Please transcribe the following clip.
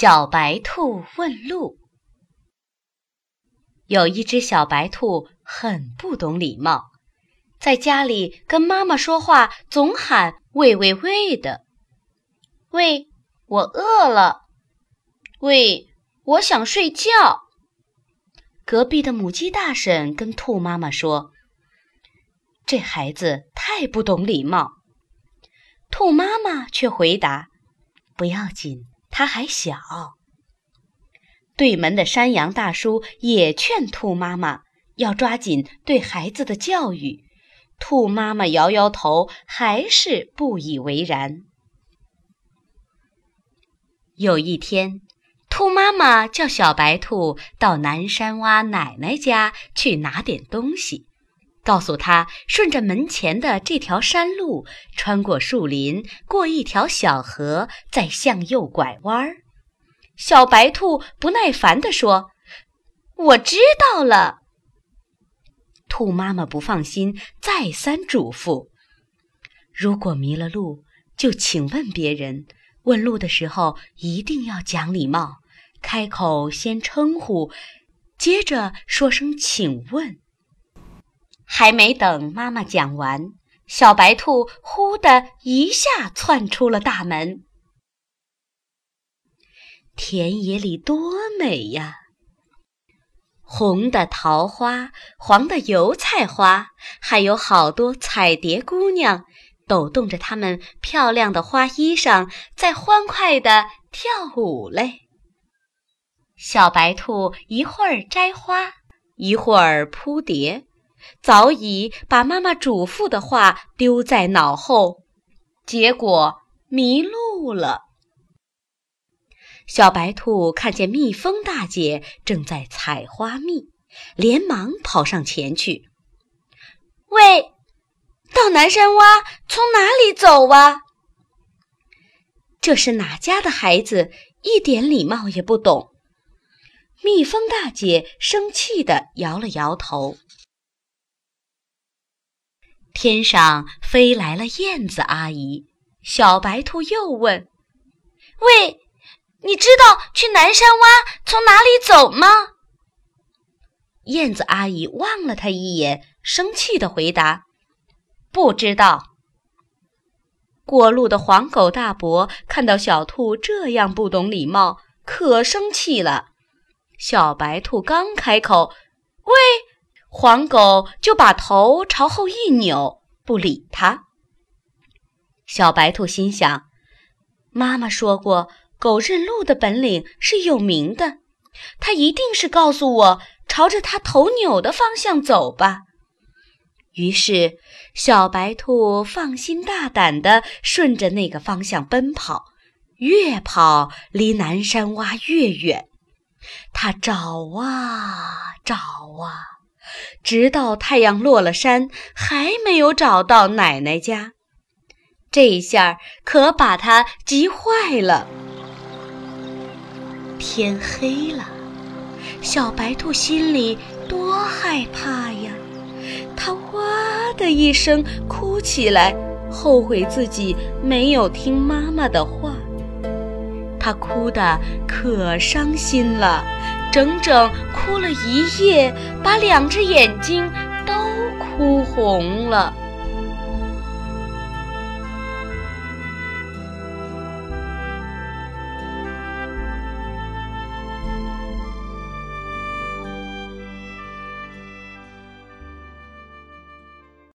小白兔问路。有一只小白兔很不懂礼貌，在家里跟妈妈说话总喊“喂喂喂”的，“喂，我饿了”，“喂，我想睡觉”。隔壁的母鸡大婶跟兔妈妈说：“这孩子太不懂礼貌。”兔妈妈却回答：“不要紧，他还小。”对门的山羊大叔也劝兔妈妈要抓紧对孩子的教育，兔妈妈摇摇头，还是不以为然。有一天，兔妈妈叫小白兔到南山洼奶奶家去拿点东西，告诉他顺着门前的这条山路，穿过树林，过一条小河，再向右拐弯儿。小白兔不耐烦地说：“我知道了。”兔妈妈不放心，再三嘱咐：“如果迷了路，就请问别人。问路的时候一定要讲礼貌，开口先称呼，接着说声请问。”还没等妈妈讲完，小白兔呼的一下窜出了大门。田野里多美呀！红的桃花，黄的油菜花，还有好多彩蝶姑娘，抖动着她们漂亮的花衣裳，在欢快地跳舞嘞。小白兔一会儿摘花，一会儿扑蝶，早已把妈妈嘱咐的话丢在脑后，结果迷路了。小白兔看见蜜蜂大姐正在采花蜜，连忙跑上前去：“喂，到南山洼从哪里走啊？”这是哪家的孩子？一点礼貌也不懂。蜜蜂大姐生气地摇了摇头。天上飞来了燕子阿姨，小白兔又问：“喂？”你知道去南山洼从哪里走吗？燕子阿姨望了他一眼，生气地回答：“不知道。”过路的黄狗大伯看到小兔这样不懂礼貌，可生气了。小白兔刚开口：“喂！”黄狗就把头朝后一扭，不理它。小白兔心想：“妈妈说过。”狗认路的本领是有名的，它一定是告诉我朝着它头扭的方向走吧。于是，小白兔放心大胆地顺着那个方向奔跑，越跑离南山洼越远。它找啊找啊，直到太阳落了山，还没有找到奶奶家。这下可把他急坏了。天黑了，小白兔心里多害怕呀！它哇的一声哭起来，后悔自己没有听妈妈的话。它哭得可伤心了，整整哭了一夜，把两只眼睛都哭红了。